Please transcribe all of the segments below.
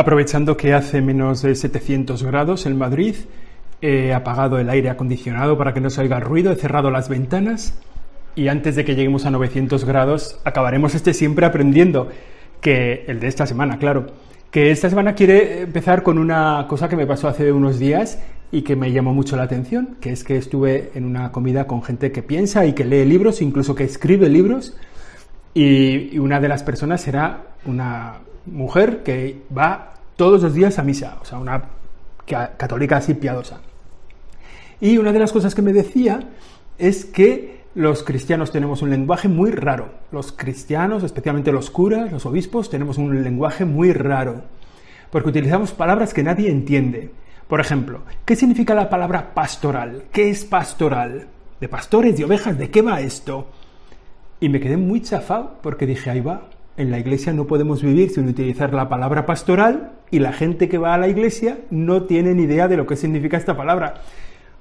Aprovechando que hace menos de 700 grados en Madrid, he apagado el aire acondicionado para que no se oiga ruido, he cerrado las ventanas y antes de que lleguemos a 900 grados acabaremos este siempre aprendiendo, que el de esta semana, claro, que esta semana quiere empezar con una cosa que me pasó hace unos días y que me llamó mucho la atención, que es que estuve en una comida con gente que piensa y que lee libros, incluso que escribe libros, y una de las personas era una mujer que va todos los días a misa, o sea, una católica así piadosa. Y una de las cosas que me decía es que los cristianos tenemos un lenguaje muy raro. Los cristianos, especialmente los curas, los obispos, tenemos un lenguaje muy raro. Porque utilizamos palabras que nadie entiende. Por ejemplo, ¿qué significa la palabra pastoral? ¿Qué es pastoral? ¿De pastores, de ovejas? ¿De qué va esto? Y me quedé muy chafado porque dije, ahí va, en la iglesia no podemos vivir sin utilizar la palabra pastoral y la gente que va a la iglesia no tiene ni idea de lo que significa esta palabra.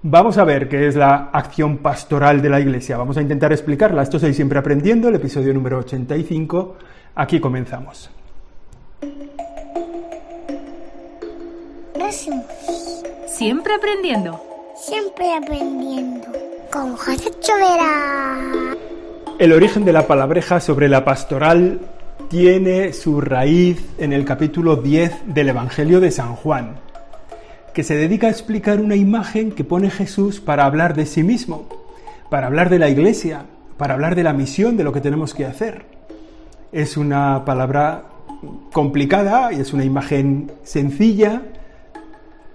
Vamos a ver qué es la acción pastoral de la iglesia. Vamos a intentar explicarla. Esto soy siempre aprendiendo, el episodio número 85. Aquí comenzamos. Siempre aprendiendo. Siempre aprendiendo. Con José Chovera. El origen de la palabreja sobre la pastoral tiene su raíz en el capítulo 10 del Evangelio de San Juan, que se dedica a explicar una imagen que pone Jesús para hablar de sí mismo, para hablar de la iglesia, para hablar de la misión, de lo que tenemos que hacer. Es una palabra complicada y es una imagen sencilla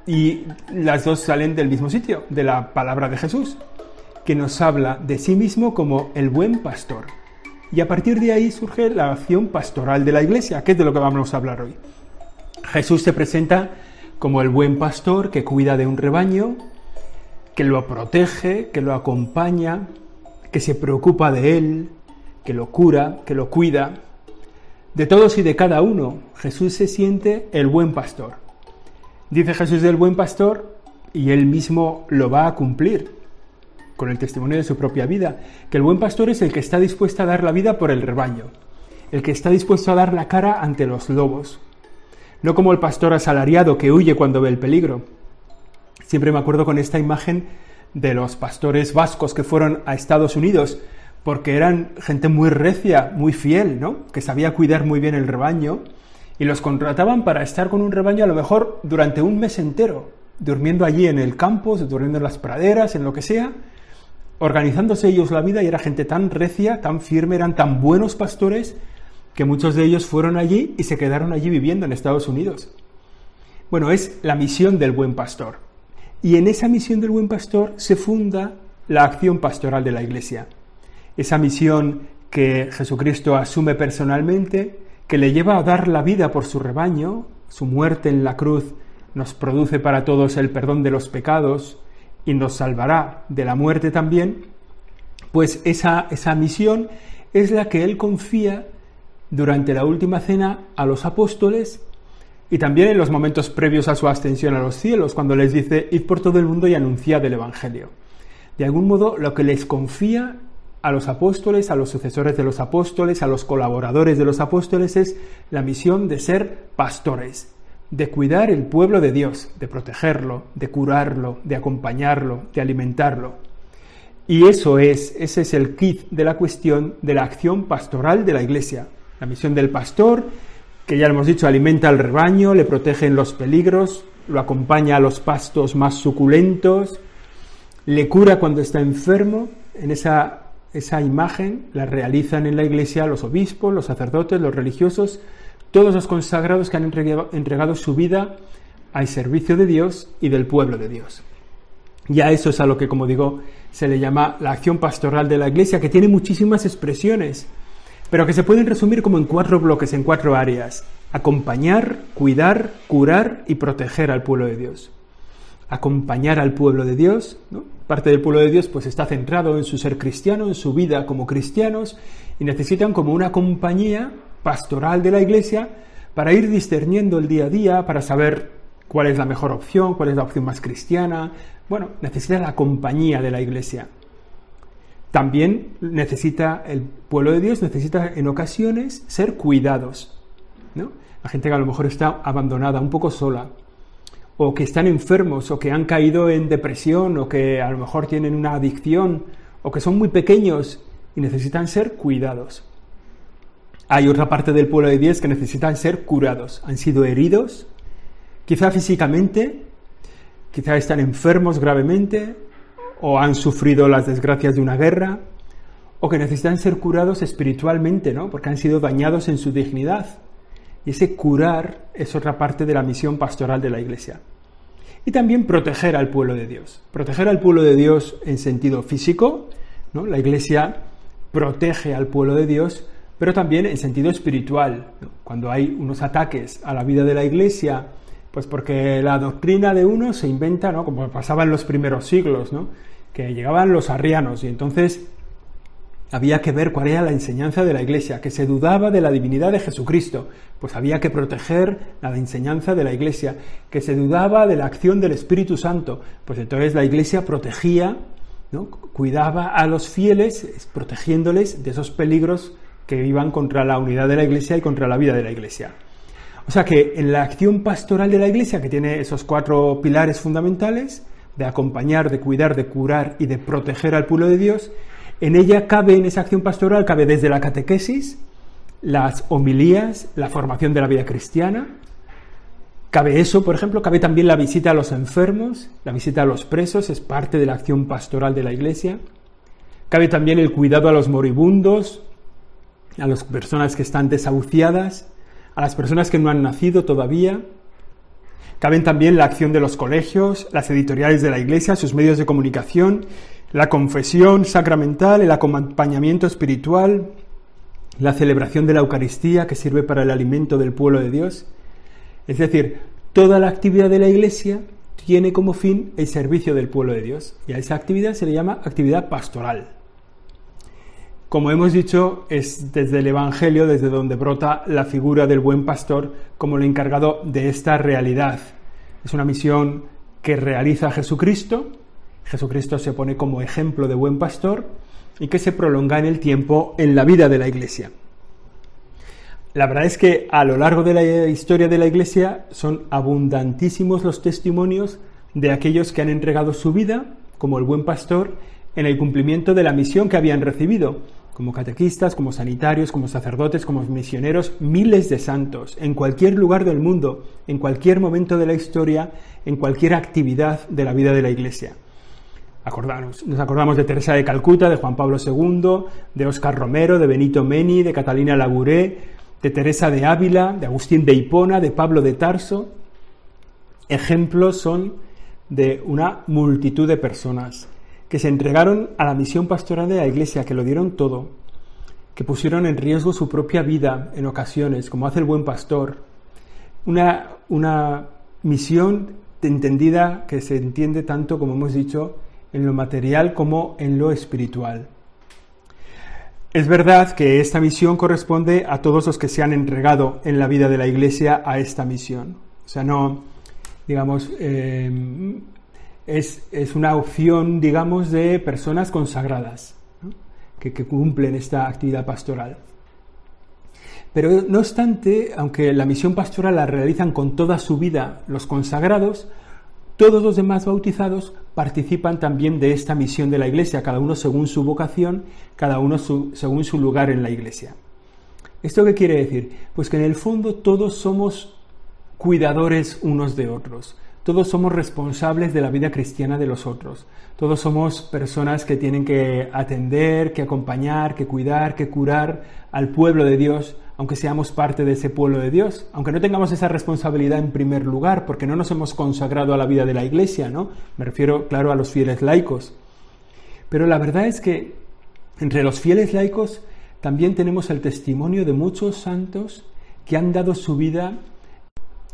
y las dos salen del mismo sitio, de la palabra de Jesús que nos habla de sí mismo como el buen pastor. Y a partir de ahí surge la acción pastoral de la iglesia, que es de lo que vamos a hablar hoy. Jesús se presenta como el buen pastor que cuida de un rebaño, que lo protege, que lo acompaña, que se preocupa de él, que lo cura, que lo cuida. De todos y de cada uno, Jesús se siente el buen pastor. Dice Jesús del buen pastor y él mismo lo va a cumplir con el testimonio de su propia vida, que el buen pastor es el que está dispuesto a dar la vida por el rebaño, el que está dispuesto a dar la cara ante los lobos, no como el pastor asalariado que huye cuando ve el peligro. Siempre me acuerdo con esta imagen de los pastores vascos que fueron a Estados Unidos, porque eran gente muy recia, muy fiel, ¿no? Que sabía cuidar muy bien el rebaño, y los contrataban para estar con un rebaño a lo mejor durante un mes entero, durmiendo allí en el campo, durmiendo en las praderas, en lo que sea, organizándose ellos la vida y era gente tan recia, tan firme, eran tan buenos pastores que muchos de ellos fueron allí y se quedaron allí viviendo en Estados Unidos. Bueno, es la misión del buen pastor. Y en esa misión del buen pastor se funda la acción pastoral de la Iglesia. Esa misión que Jesucristo asume personalmente, que le lleva a dar la vida por su rebaño, su muerte en la cruz nos produce para todos el perdón de los pecados, y nos salvará de la muerte también, pues esa, esa misión es la que él confía durante la última cena a los apóstoles y también en los momentos previos a su ascensión a los cielos, cuando les dice, id por todo el mundo y anunciad el Evangelio. De algún modo, lo que les confía a los apóstoles, a los sucesores de los apóstoles, a los colaboradores de los apóstoles, es la misión de ser pastores, de cuidar el pueblo de Dios, de protegerlo, de curarlo, de acompañarlo, de alimentarlo. Y eso es, ese es el kit de la cuestión de la acción pastoral de la Iglesia. La misión del pastor, que ya lo hemos dicho, alimenta al rebaño, le protege en los peligros, lo acompaña a los pastos más suculentos, le cura cuando está enfermo. En esa, esa imagen la realizan en la Iglesia los obispos, los sacerdotes, los religiosos, todos los consagrados que han entregado, su vida al servicio de Dios y del pueblo de Dios. Ya eso es a lo que, como digo, se le llama la acción pastoral de la Iglesia, que tiene muchísimas expresiones, pero que se pueden resumir como en cuatro bloques, en cuatro áreas. Acompañar, cuidar, curar y proteger al pueblo de Dios. Acompañar al pueblo de Dios, parte del pueblo de Dios pues está centrado en su ser cristiano, en su vida como cristianos, y necesitan como una compañía pastoral de la Iglesia para ir discerniendo el día a día, para saber cuál es la mejor opción, cuál es la opción más cristiana. Bueno, necesita la compañía de la Iglesia. También necesita el pueblo de Dios, necesita en ocasiones ser cuidados. ¿no? a gente que a lo mejor está abandonada, un poco sola, o que están enfermos, o que han caído en depresión, o que a lo mejor tienen una adicción, o que son muy pequeños y necesitan ser cuidados. Hay otra parte del pueblo de Dios que necesitan ser curados. Han sido heridos, quizá físicamente, quizá están enfermos gravemente, o han sufrido las desgracias de una guerra, o que necesitan ser curados espiritualmente, ¿no? Porque han sido dañados en su dignidad. Y ese curar es otra parte de la misión pastoral de la Iglesia. Y también proteger al pueblo de Dios. Proteger al pueblo de Dios en sentido físico, ¿no? La Iglesia protege al pueblo de Dios, pero también en sentido espiritual. Cuando hay unos ataques a la vida de la Iglesia, pues porque la doctrina de uno se inventa, ¿no? Como pasaba en los primeros siglos, ¿no? Que llegaban los arrianos y entonces había que ver cuál era la enseñanza de la Iglesia, que se dudaba de la divinidad de Jesucristo, pues había que proteger la enseñanza de la Iglesia, que se dudaba de la acción del Espíritu Santo, pues entonces la Iglesia protegía, ¿no? cuidaba a los fieles, protegiéndoles de esos peligros que iban contra la unidad de la Iglesia y contra la vida de la Iglesia. O sea que en la acción pastoral de la Iglesia, que tiene esos cuatro pilares fundamentales, de acompañar, de cuidar, de curar y de proteger al pueblo de Dios, en ella cabe, en esa acción pastoral, cabe desde la catequesis, las homilías, la formación de la vida cristiana. Cabe eso, por ejemplo, cabe también la visita a los enfermos, la visita a los presos, es parte de la acción pastoral de la Iglesia. Cabe también el cuidado a los moribundos, a las personas que están desahuciadas, a las personas que no han nacido todavía. Caben también la acción de los colegios, las editoriales de la Iglesia, sus medios de comunicación la confesión sacramental, el acompañamiento espiritual, la celebración de la Eucaristía que sirve para el alimento del pueblo de Dios. Es decir, toda la actividad de la Iglesia tiene como fin el servicio del pueblo de Dios y a esa actividad se le llama actividad pastoral. Como hemos dicho, es desde el Evangelio desde donde brota la figura del buen pastor como el encargado de esta realidad. Es una misión que realiza Jesucristo Jesucristo se pone como ejemplo de buen pastor y que se prolonga en el tiempo en la vida de la Iglesia. La verdad es que a lo largo de la historia de la Iglesia son abundantísimos los testimonios de aquellos que han entregado su vida, como el buen pastor, en el cumplimiento de la misión que habían recibido, como catequistas, como sanitarios, como sacerdotes, como misioneros, miles de santos, en cualquier lugar del mundo, en cualquier momento de la historia, en cualquier actividad de la vida de la Iglesia nos acordamos de Teresa de Calcuta, de Juan Pablo II, de Óscar Romero, de Benito Meni, de Catalina Labouré, de Teresa de Ávila, de Agustín de Hipona, de Pablo de Tarso. Ejemplos son de una multitud de personas que se entregaron a la misión pastoral de la Iglesia, que lo dieron todo, que pusieron en riesgo su propia vida en ocasiones, como hace el buen pastor. Una, una misión entendida que se entiende tanto, como hemos dicho, en lo material como en lo espiritual. Es verdad que esta misión corresponde a todos los que se han entregado en la vida de la Iglesia a esta misión. O sea, no, digamos, eh, es, una opción, digamos, de personas consagradas que, que cumplen esta actividad pastoral. Pero no obstante, aunque la misión pastoral la realizan con toda su vida los consagrados, todos los demás bautizados participan también de esta misión de la Iglesia, cada uno según su vocación, cada uno según su lugar en la Iglesia. ¿Esto qué quiere decir? Pues que en el fondo todos somos cuidadores unos de otros, todos somos responsables de la vida cristiana de los otros, todos somos personas que tienen que atender, que acompañar, que cuidar, que curar al pueblo de Dios aunque seamos parte de ese pueblo de Dios, aunque no tengamos esa responsabilidad en primer lugar, porque no nos hemos consagrado a la vida de la Iglesia, ¿no? Me refiero, claro, a los fieles laicos. Pero la verdad es que entre los fieles laicos también tenemos el testimonio de muchos santos que han dado su vida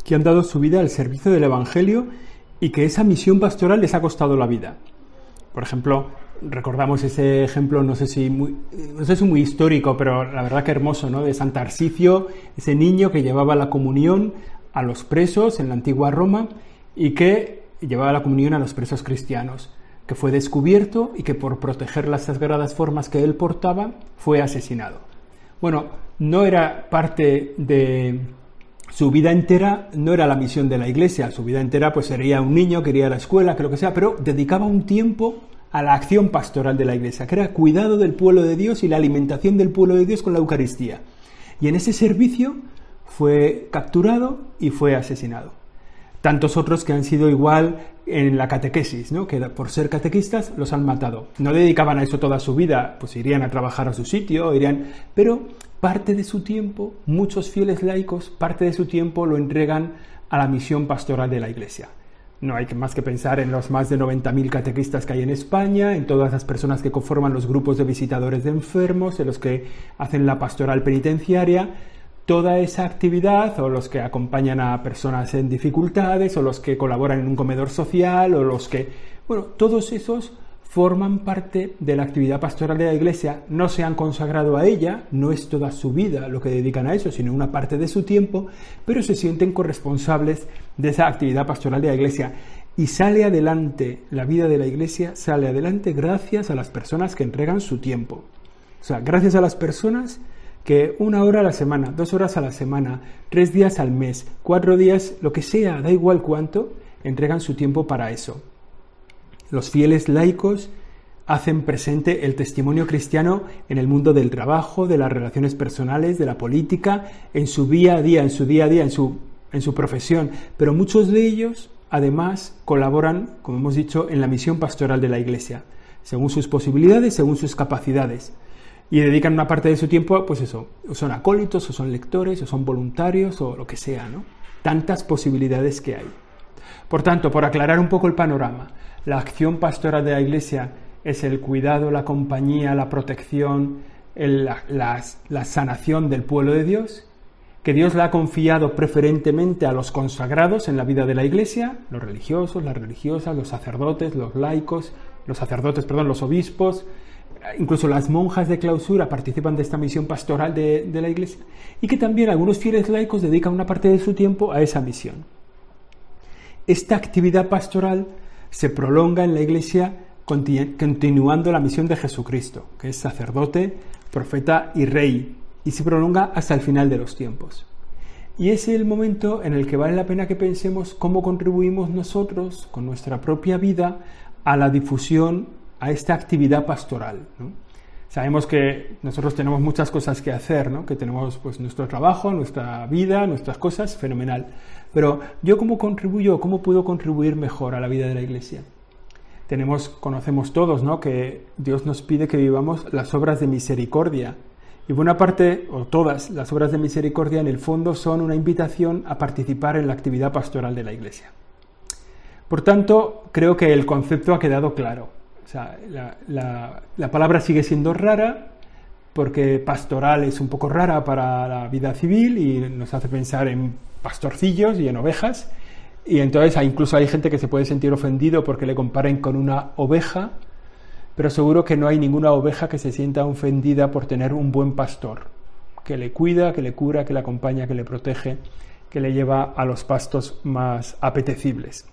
que han dado su vida al servicio del evangelio y que esa misión pastoral les ha costado la vida. Por ejemplo, recordamos ese ejemplo, no sé si muy, no sé si muy histórico, pero la verdad que hermoso, ¿no? De San Tarsicio, ese niño que llevaba la comunión a los presos en la antigua Roma y que llevaba la comunión a los presos cristianos, que fue descubierto y que por proteger las sagradas formas que él portaba fue asesinado. Bueno, no era parte de su vida entera no era la misión de la iglesia, su vida entera pues sería un niño, quería la escuela, que lo que sea, pero dedicaba un tiempo a la acción pastoral de la iglesia, que era cuidado del pueblo de Dios y la alimentación del pueblo de Dios con la Eucaristía. Y en ese servicio fue capturado y fue asesinado. Tantos otros que han sido igual en la catequesis, ¿no? que por ser catequistas los han matado. No dedicaban a eso toda su vida, pues irían a trabajar a su sitio, irían, pero parte de su tiempo, muchos fieles laicos, parte de su tiempo lo entregan a la misión pastoral de la Iglesia. No hay más que pensar en los más de 90.000 catequistas que hay en España, en todas las personas que conforman los grupos de visitadores de enfermos, en los que hacen la pastoral penitenciaria, toda esa actividad, o los que acompañan a personas en dificultades, o los que colaboran en un comedor social, o los que, bueno, todos esos forman parte de la actividad pastoral de la Iglesia, no se han consagrado a ella, no es toda su vida lo que dedican a eso, sino una parte de su tiempo, pero se sienten corresponsables de esa actividad pastoral de la Iglesia. Y sale adelante, la vida de la Iglesia sale adelante gracias a las personas que entregan su tiempo. O sea, gracias a las personas que una hora a la semana, dos horas a la semana, tres días al mes, cuatro días, lo que sea, da igual cuánto, entregan su tiempo para eso. Los fieles laicos hacen presente el testimonio cristiano en el mundo del trabajo, de las relaciones personales, de la política, en su día a día, en su día a día, en su, en su profesión. Pero muchos de ellos, además, colaboran, como hemos dicho, en la misión pastoral de la Iglesia, según sus posibilidades, según sus capacidades y dedican una parte de su tiempo, pues eso, o son acólitos, o son lectores, o son voluntarios, o lo que sea, ¿no? Tantas posibilidades que hay. Por tanto, por aclarar un poco el panorama, la acción pastoral de la Iglesia es el cuidado, la compañía, la protección, la, la sanación del pueblo de Dios, que Dios la ha confiado preferentemente a los consagrados en la vida de la Iglesia, los religiosos, las religiosas, los sacerdotes, los laicos, los sacerdotes, perdón, los obispos, incluso las monjas de clausura participan de esta misión pastoral de, la Iglesia y que también algunos fieles laicos dedican una parte de su tiempo a esa misión. Esta actividad pastoral se prolonga en la Iglesia continuando la misión de Jesucristo, que es sacerdote, profeta y rey, y se prolonga hasta el final de los tiempos. Y es el momento en el que vale la pena que pensemos cómo contribuimos nosotros, con nuestra propia vida, a la difusión a esta actividad pastoral. Sabemos que nosotros tenemos muchas cosas que hacer, que tenemos pues, nuestro trabajo, nuestra vida, nuestras cosas, fenomenal. Pero yo cómo contribuyo, cómo puedo contribuir mejor a la vida de la Iglesia. Tenemos, conocemos todos, ¿no? que Dios nos pide que vivamos las obras de misericordia. Y buena parte, o todas las obras de misericordia, en el fondo son una invitación a participar en la actividad pastoral de la Iglesia. Por tanto, creo que el concepto ha quedado claro sea, la, palabra sigue siendo rara porque pastoral es un poco rara para la vida civil y nos hace pensar en pastorcillos y en ovejas. Y entonces incluso hay gente que se puede sentir ofendido porque le comparen con una oveja, pero seguro que no hay ninguna oveja que se sienta ofendida por tener un buen pastor, que le cuida, que le cura, que le acompaña, que le protege, que le lleva a los pastos más apetecibles.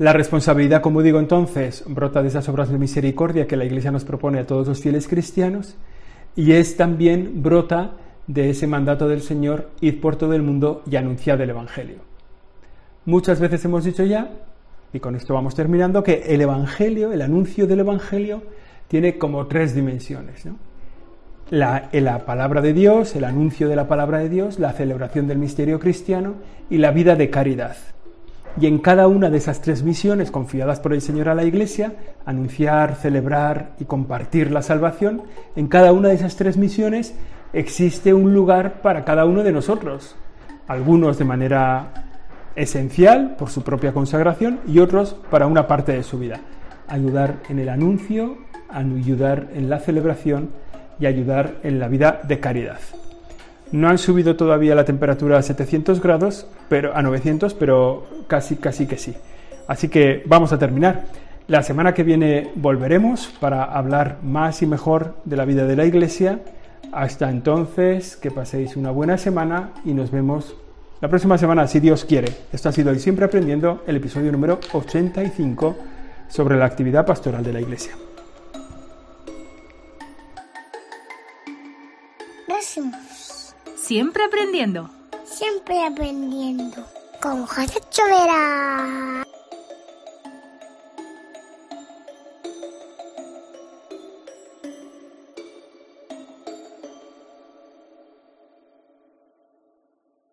La responsabilidad, como digo entonces, brota de esas obras de misericordia que la Iglesia nos propone a todos los fieles cristianos y es también brota de ese mandato del Señor, ir por todo el mundo y anunciar el Evangelio. Muchas veces hemos dicho ya, y con esto vamos terminando, que el Evangelio, el anuncio del Evangelio, tiene como tres dimensiones. La palabra de Dios, el anuncio de la palabra de Dios, la celebración del misterio cristiano y la vida de caridad. Y en cada una de esas tres misiones confiadas por el Señor a la Iglesia, anunciar, celebrar y compartir la salvación, en cada una de esas tres misiones existe un lugar para cada uno de nosotros. Algunos de manera esencial por su propia consagración y otros para una parte de su vida. Ayudar en el anuncio, ayudar en la celebración y ayudar en la vida de caridad. No han subido todavía la temperatura a 700 grados, pero a 900, pero casi, casi que sí. Así que vamos a terminar. La semana que viene volveremos para hablar más y mejor de la vida de la Iglesia. Hasta entonces, que paséis una buena semana y nos vemos la próxima semana, si Dios quiere. Esto ha sido hoy siempre aprendiendo el episodio número 85 sobre la actividad pastoral de la Iglesia. Siempre aprendiendo. Siempre aprendiendo. Con José Chovera.